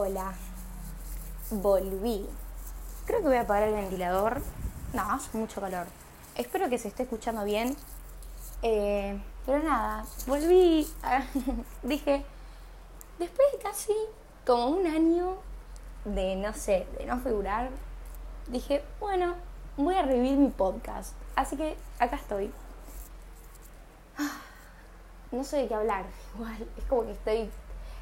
Hola, volví. Creo que voy a apagar el ventilador. No, hace mucho calor. Espero que se esté escuchando bien. Eh, pero nada, volví. Dije, después de casi como un año de no sé, de no figurar, dije, bueno, voy a revivir mi podcast. Así que acá estoy. No sé de qué hablar, igual, es como que estoy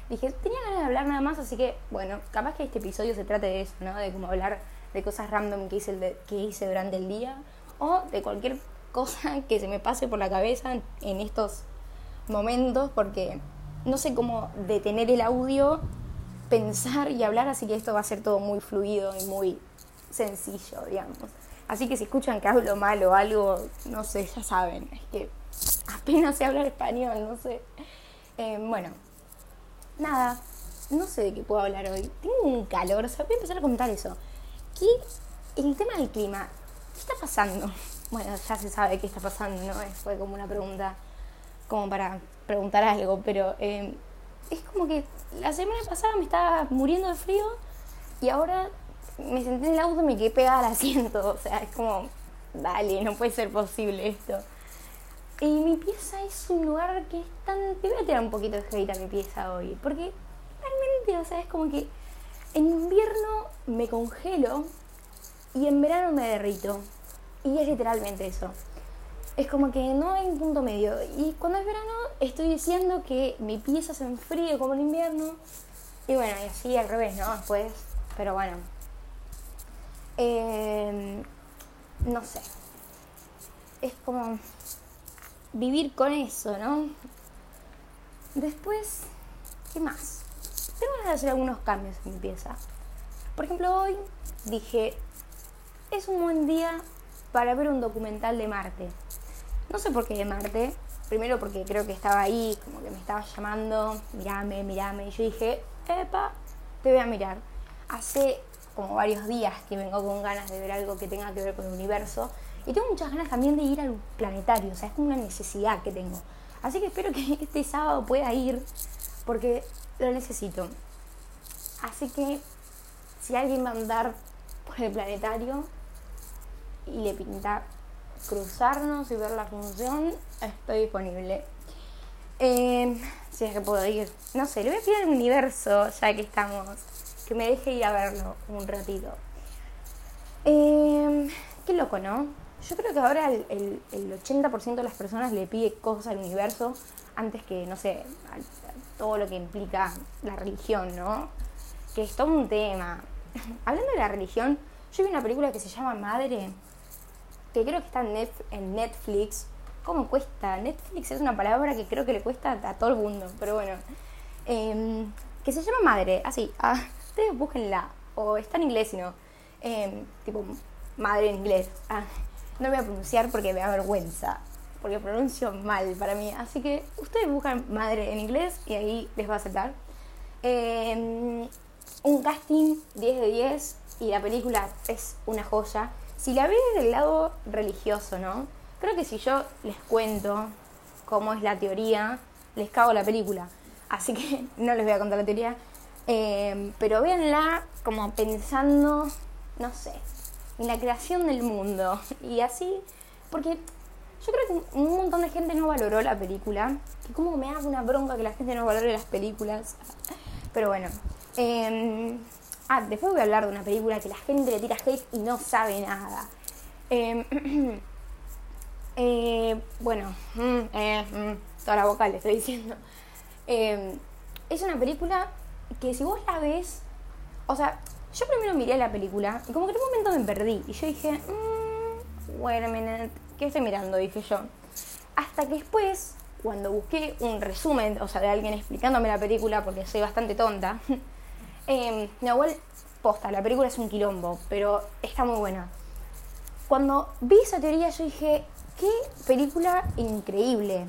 dije, tenía ganas de hablar nada más, así que, bueno, capaz que este episodio se trate de eso, ¿no? De como hablar de cosas random que hice, que hice durante el día o de cualquier cosa que se me pase por la cabeza en estos momentos, porque no sé cómo detener el audio, pensar y hablar, así que esto va a ser todo muy fluido y muy sencillo, digamos. Así que si escuchan que hablo mal o algo, no sé, ya saben, es que apenas sé hablar español, no sé. Eh, bueno, nada, no sé de qué puedo hablar hoy. Tengo un calor, o voy a empezar a contar eso. ¿Qué, el tema del clima, ¿qué está pasando? Bueno, ya se sabe qué está pasando, ¿no? Fue como una pregunta, como para preguntar algo, pero eh, es como que la semana pasada me estaba muriendo de frío y ahora me senté en el auto y me quedé pegada al asiento. O sea, es como, dale, no puede ser posible esto. Y mi pieza es un lugar que es tan... Te voy a tirar un poquito de hate a mi pieza hoy. Porque realmente, o sea, es como que en invierno me congelo y en verano me derrito. Y es literalmente eso. Es como que no hay un punto medio. Y cuando es verano estoy diciendo que mi pieza se enfríe como en invierno. Y bueno, y así al revés, ¿no? Después, pero bueno. Eh, no sé. Es como vivir con eso, ¿no? Después, ¿qué más? Tengo que hacer algunos cambios en mi pieza. Por ejemplo, hoy dije, es un buen día para ver un documental de Marte. No sé por qué de Marte. Primero porque creo que estaba ahí, como que me estaba llamando, mirame, mirame. Y yo dije, epa, te voy a mirar. Hace como varios días que vengo con ganas de ver algo que tenga que ver con el universo. Y tengo muchas ganas también de ir al planetario, o sea, es como una necesidad que tengo. Así que espero que este sábado pueda ir, porque lo necesito. Así que si alguien va a andar por el planetario y le pinta cruzarnos y ver la función, estoy disponible. Eh, si es que puedo ir. No sé, le voy a pedir al universo, ya que estamos, que me deje ir a verlo un ratito. Eh, qué loco, ¿no? Yo creo que ahora el, 80% de las personas le pide cosas al universo antes que, no sé, todo lo que implica la religión, ¿no? Que es todo un tema. Hablando de la religión, yo vi una película que se llama Madre, que creo que está en Netflix. ¿Cómo cuesta? Netflix es una palabra que creo que le cuesta a todo el mundo, pero bueno. Em, que se llama Madre, así, ah, ustedes búsquenla, o está en inglés, sino, eh, tipo, Madre en inglés. Ah, no voy a pronunciar porque me da vergüenza, porque pronuncio mal para mí. Así que ustedes buscan madre en inglés y ahí les va a aceptar. Em, un casting 10 de 10 y la película es una joya. Si la ves del lado religioso, ¿no? Creo que si yo les cuento cómo es la teoría, les cago la película. Así que no les voy a contar la teoría. Em, pero véanla como pensando, no sé, en la creación del mundo. Y así, porque yo creo que un montón de gente no valoró la película. Que como me hace una bronca que la gente no valore las películas. Pero bueno. Em, ah, después voy a hablar de una película que la gente le tira hate y no sabe nada. Em, eh, bueno, mm, eh, mm, toda la boca le estoy diciendo. Em, es una película que si vos la ves, o sea, yo primero miré la película y como que en un momento me perdí. Y yo dije, mmm, wait a minute, ¿qué estoy mirando? Dije yo. Hasta que después, cuando busqué un resumen, o sea, de alguien explicándome la película, porque soy bastante tonta, eh, igual, posta, la película es un quilombo, pero está muy buena. Cuando vi esa teoría, yo dije, qué película increíble.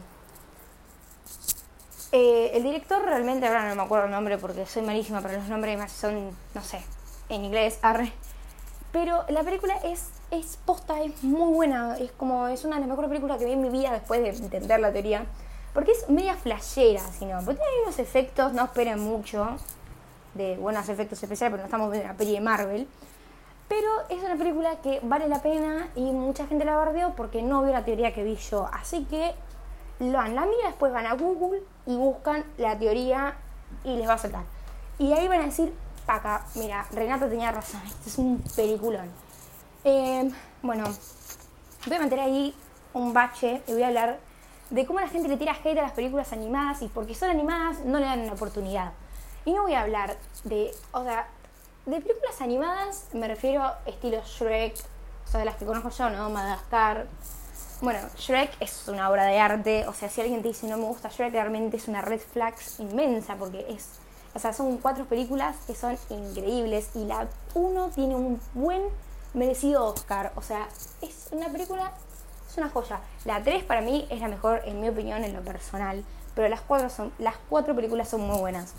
Eh, el director realmente, ahora no me acuerdo el nombre porque soy malísima para los nombres, son, no sé, en inglés, arre. Pero la película es, es posta, es muy buena. Es como, es una de las mejores películas que vi en mi vida después de entender la teoría. Porque es media flashera, sino. Porque tiene unos efectos, no esperen mucho. de buenos efectos especiales, pero no estamos viendo una peli de Marvel. Pero es una película que vale la pena y mucha gente la bardeó porque no vio la teoría que vi yo. Así que lo han la mira, después van a Google y buscan la teoría y les va a saltar. Y ahí van a decir, paca, mira, Renata tenía razón, este es un peliculón. Eh, bueno, voy a meter ahí un bache y voy a hablar de cómo la gente le tira hate a las películas animadas y porque son animadas no le dan una oportunidad. Y no voy a hablar de, o sea, de películas animadas me refiero a estilo Shrek, o sea, de las que conozco yo, ¿no? Madagascar. Bueno, Shrek es una obra de arte, o sea, si alguien te dice no me gusta Shrek, realmente es una red flag inmensa porque es, o sea, son cuatro películas que son increíbles y la uno tiene un buen merecido Oscar, o sea, es una película es una joya. La 3 para mí es la mejor, en mi opinión, en lo personal. Pero las cuatro, son, las cuatro películas son muy buenas.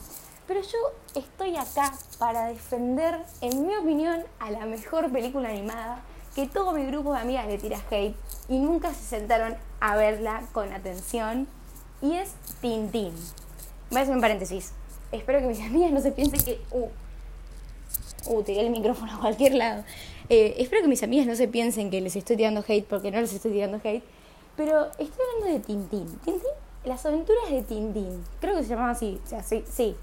Pero yo estoy acá para defender, en mi opinión, a la mejor película animada que todo mi grupo de amigas le tira hate y nunca se sentaron a verla con atención. Y es Tintín. Voy a hacer un paréntesis. Espero que mis amigas no se piensen que... Uh, uh tiré el micrófono a cualquier lado. Eh, espero que mis amigas no se piensen que les estoy tirando hate porque no les estoy tirando hate. Pero estoy hablando de Tintín. Tintín, las aventuras de Tintín. Creo que se llamaba así. O sea, sí. sí.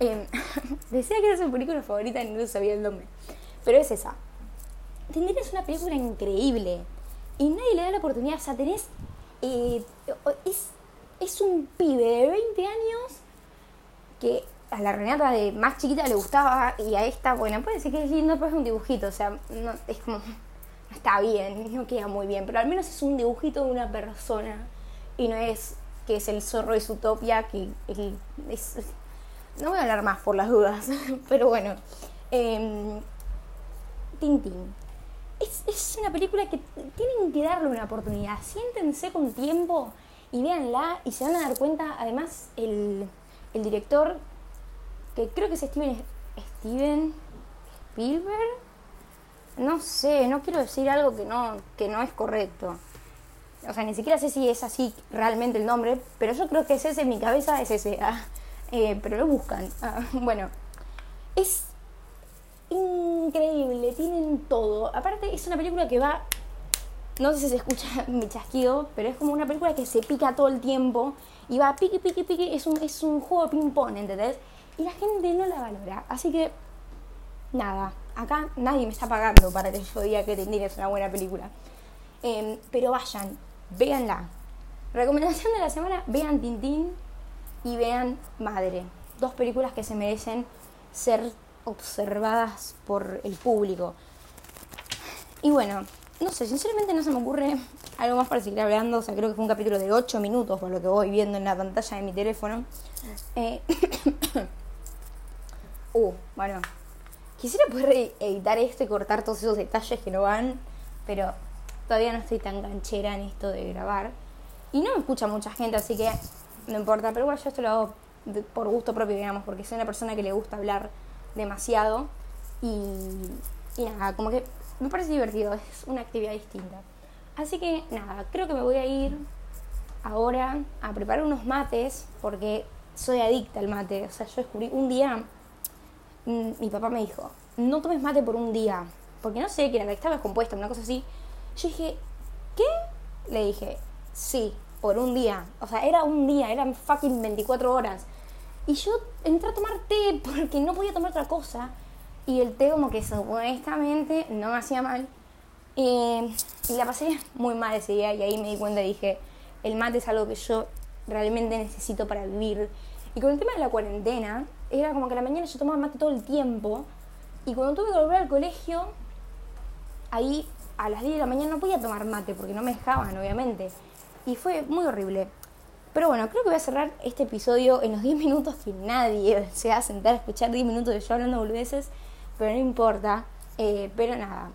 Em, decía que era su película favorita y no sabía el nombre. Pero es esa. Tintín es una película increíble. Y nadie le da la oportunidad. O sea, tenés. Eh, es, es un pibe de 20 años que a la Renata de más chiquita le gustaba y a esta, bueno, puede ser que es lindo, pero es un dibujito, o sea, no, es como, está bien, no queda muy bien, pero al menos es un dibujito de una persona y no es que es el zorro de Zootopia, que es, no voy a hablar más por las dudas, pero bueno, eh, Tintín. Es, es una película que tienen que darle una oportunidad, siéntense con tiempo y véanla y se van a dar cuenta, además el, el director que creo que es Steven, Steven Spielberg. No sé, no quiero decir algo que no, que no es correcto. O sea, ni siquiera sé si es así realmente el nombre, pero yo creo que es ese, en mi cabeza es ese. Ah, eh, pero lo buscan. Ah, bueno, es increíble, tienen todo. Aparte, es una película que va. No sé si se escucha mi chasquido, pero es como una película que se pica todo el tiempo y va pique, pique, pique. Es un, es un juego de ping-pong, ¿entendés? y la gente no la valora. Así que, nada, acá nadie me está pagando para que yo diga que Tintín es una buena película. Em, pero vayan, véanla. Recomendación de la semana, vean Tintín y vean Madre. Dos películas que se merecen ser observadas por el público. Y bueno, no sé, sinceramente no se me ocurre algo más para seguir hablando. O sea, creo que fue un capítulo de 8 minutos por lo que voy viendo en la pantalla de mi teléfono. Eh, Uh, bueno. Quisiera poder editar esto y cortar todos esos detalles que no van, pero todavía no estoy tan ganchera en esto de grabar. Y no me escucha mucha gente, así que no importa. Pero igual yo esto lo hago por gusto propio, digamos, porque soy una persona que le gusta hablar demasiado. Y, y nada, como que me parece divertido, es una actividad distinta. Así que nada, creo que me voy a ir ahora a preparar unos mates, porque soy adicta al mate. O sea, yo descubrí un día Mm, mi papá me dijo, no tomes mate por un día, porque no sé, que era, estaba descompuesta, una cosa así. Yo dije, ¿qué? Le dije, sí, por un día. O sea, era un día, eran fucking 24 horas. Y yo entré a tomar té porque no podía tomar otra cosa. Y el té como que supuestamente no me hacía mal. y la pasé muy mal ese día y ahí me di cuenta y dije, el mate es algo que yo realmente necesito para vivir. Y con el tema de la cuarentena, era como que a la mañana yo tomaba mate todo el tiempo. Y cuando tuve que volver al colegio, ahí a las 10 de la mañana no podía tomar mate porque no me dejaban, obviamente. Y fue muy horrible. Pero bueno, creo que voy a cerrar este episodio en los 10 minutos que nadie se va a sentar a escuchar 10 minutos de yo hablando boludeces, pero no importa. Eh, pero nada,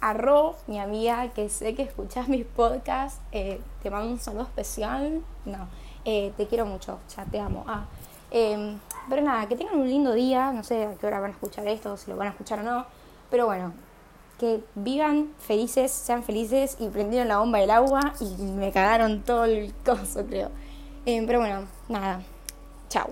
Arro, mi amiga, que sé que escuchas mis podcasts, eh, te mando un saludo especial. No, eh, te quiero mucho, ya te amo. Ah, Em, pero nada, que tengan un lindo día, no sé a qué hora van a escuchar esto, si lo van a escuchar o no, pero bueno, que vivan felices, sean felices y prendieron la bomba del agua y me cagaron todo el coso, creo. Em, pero bueno, nada, chao.